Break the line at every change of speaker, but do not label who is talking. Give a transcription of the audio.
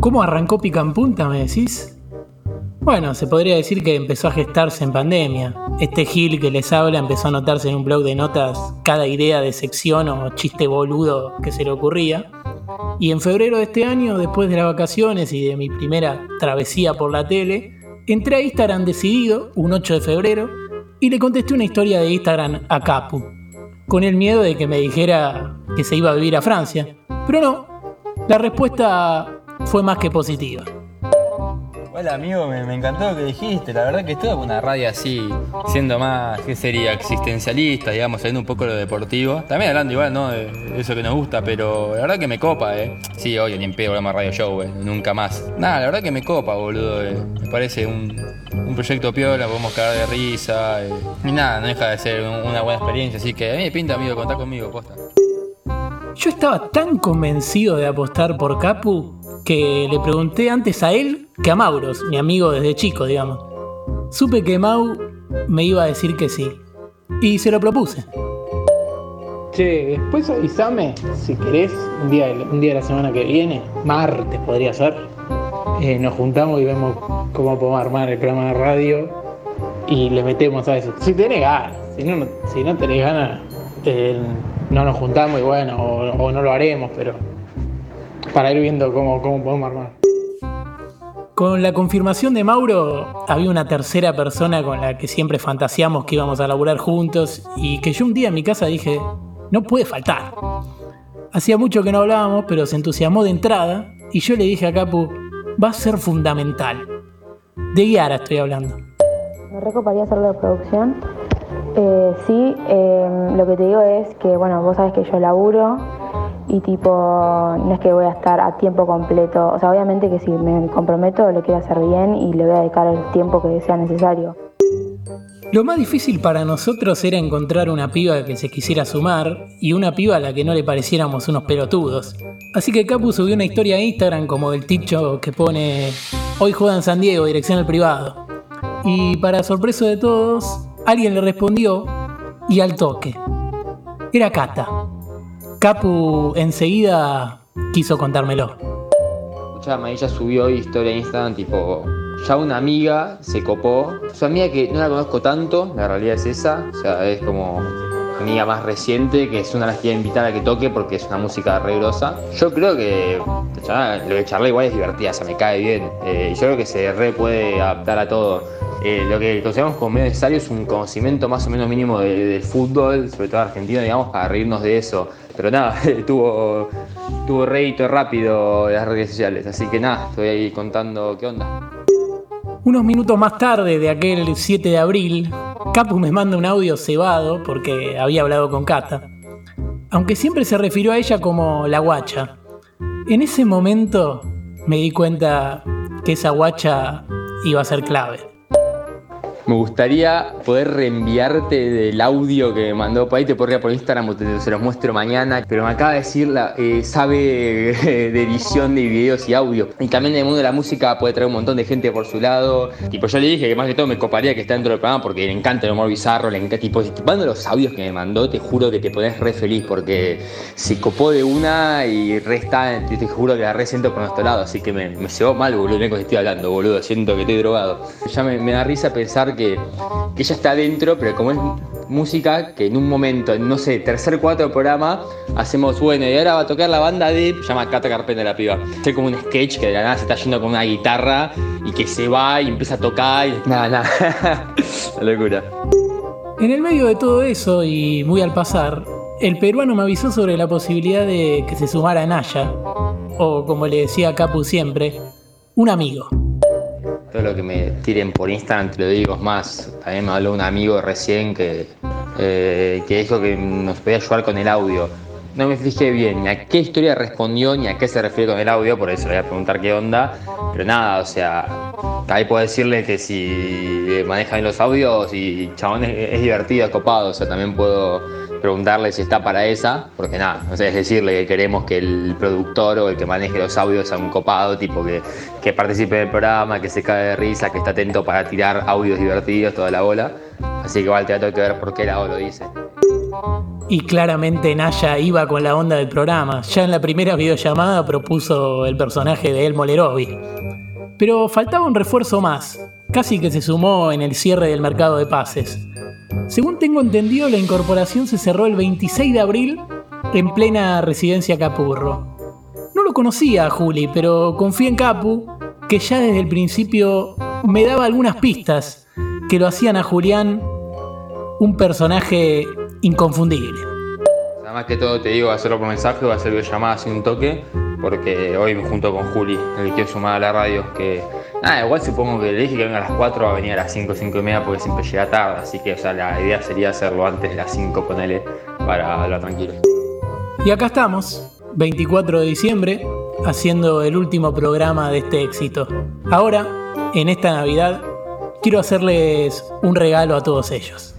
¿Cómo arrancó Pica en Punta, me decís? Bueno, se podría decir que empezó a gestarse en pandemia. Este Gil que les habla empezó a anotarse en un blog de notas cada idea de sección o chiste boludo que se le ocurría. Y en febrero de este año, después de las vacaciones y de mi primera travesía por la tele, entré a Instagram decidido, un 8 de febrero, y le contesté una historia de Instagram a Capu, con el miedo de que me dijera que se iba a vivir a Francia. Pero no, la respuesta fue más que positiva.
Hola amigo, me, encantó lo que dijiste. La verdad que con una radio así, siendo más, ¿qué sería? Existencialista, digamos, saliendo un poco de lo deportivo. También hablando igual, ¿no? De eso que nos gusta, pero la verdad que me copa, ¿eh? Sí, oye, ni en pedo más radio show, ¿eh? Nunca más. Nada, la verdad que me copa, boludo. Eh. Me parece un, un proyecto piola, podemos cagar de risa. Eh. Y nada, no deja de ser una buena experiencia. Así que a mí me pinta, amigo, contar conmigo, posta.
Yo estaba tan convencido de apostar por Capu que le pregunté antes a él que a Mauros, mi amigo desde chico, digamos. Supe que Mau me iba a decir que sí. Y se lo propuse.
Che, después avísame si querés, un día, un día de la semana que viene, martes podría ser. Eh, nos juntamos y vemos cómo podemos armar el programa de radio y le metemos a eso. Si tenés ganas, si no, si no tenés ganas, no nos juntamos y bueno, o, no lo haremos, pero para ir viendo cómo, cómo podemos armar.
Con la confirmación de Mauro, había una tercera persona con la que siempre fantaseamos que íbamos a laburar juntos y que yo un día en mi casa dije, no puede faltar. Hacía mucho que no hablábamos, pero se entusiasmó de entrada y yo le dije a Capu, va a ser fundamental. De Guiara estoy hablando.
Me recoparía hacer la producción eh, sí, em, lo que te digo es que, bueno, vos sabes que yo laburo y tipo, no es que voy a estar a tiempo completo. O sea, obviamente que si me comprometo lo quiero hacer bien y le voy a dedicar el tiempo que sea necesario.
Lo más difícil para nosotros era encontrar una piba que se quisiera sumar y una piba a la que no le pareciéramos unos pelotudos. Así que Capu subió una historia a Instagram como el ticho que pone Hoy juega en San Diego, dirección al privado. Y para sorpresa de todos, Alguien le respondió y al toque. Era Cata. Capu enseguida quiso contármelo.
Escuchame, ella subió historia en Instagram tipo ya una amiga se copó. Su amiga que no la conozco tanto, la realidad es esa. O sea, es como amiga más reciente, que es una de las que quiero invitar a que toque porque es una música re Yo creo que lo de charla igual es divertida, o sea, me cae bien. Eh, yo creo que se re puede adaptar a todo. Eh, lo que consideramos como medio necesario es un conocimiento más o menos mínimo del fútbol, sobre todo argentino, digamos, para reírnos de eso. Pero nada, tuvo, tuvo rédito rápido las redes sociales, así que nada, estoy ahí contando qué onda.
Unos minutos más tarde de aquel 7 de abril, Capu me manda un audio cebado porque había hablado con Cata, aunque siempre se refirió a ella como la guacha. En ese momento me di cuenta que esa guacha iba a ser clave.
Me gustaría poder reenviarte del audio que me mandó ahí, te podría por Instagram te, se los muestro mañana, pero me acaba de decir, la, sabe de edición de videos y audio. Y también en el mundo de la música puede traer un montón de gente por su lado. Tipo, yo le dije que más que todo me coparía que esté dentro del programa porque le encanta el humor bizarro, le encanta, tipo, mando los audios que me mandó, te juro que te pones re feliz porque se copó de una y re está, te, juro que la re siento por nuestro lado, así que me, me mal, boludo, que estoy hablando, boludo, siento que estoy drogado. Ya me, me da risa pensar que, ella está dentro, pero como es música, que en un momento, en no sé, tercer, cuarto programa, hacemos, bueno, y ahora va a tocar la banda de, llama Cata Carpenter la piba. Es como un sketch que de la nada se está yendo con una guitarra y que se va y empieza a tocar y nada, nada. locura.
En el medio de todo eso y muy al pasar, el peruano me avisó sobre la posibilidad de que se sumara Naya, o como le decía Capu siempre, un amigo
lo que me tiren por Instagram te lo digo, más, también me habló un amigo recién que, eh, que dijo que nos podía ayudar con el audio. No me fijé bien ni a qué historia respondió ni a qué se refiere con el audio, por eso le voy a preguntar qué onda. Pero nada, o sea, ahí puedo decirle que si manejan los audios y chabón es, divertido, es copado, o sea, también puedo preguntarle si está para esa, porque nada, o sea, es decirle que queremos que el productor o el que maneje los audios sea un copado, tipo que, que participe del programa, que se cae de risa, que está atento para tirar audios divertidos, toda la bola. Así que igual va a tener que ver por qué lado lo dice.
Y claramente Naya iba con la onda del programa. Ya en la primera videollamada propuso el personaje de Elmo Lerovi. Pero faltaba un refuerzo más, casi que se sumó en el cierre del mercado de pases. Según tengo entendido, la incorporación se cerró el 26 de abril en plena residencia Capurro. No lo conocía a Juli, pero confío en Capu, que ya desde el principio me daba algunas pistas que lo hacían a Julián un personaje inconfundible.
Además que todo te digo, hacerlo por mensaje o hacer llamada sin un toque, porque hoy me junto con Juli, el que quiero sumar a la radio, que nada, igual supongo que le dije que venga a las 4, va a venir a las 5, 5 y media porque siempre llega tarde, así que o sea, la idea sería hacerlo antes de las 5, ponele, para hablar tranquilo.
Y acá estamos, 24 de diciembre, haciendo el último programa de este éxito. Ahora, en esta Navidad, quiero hacerles un regalo a todos ellos.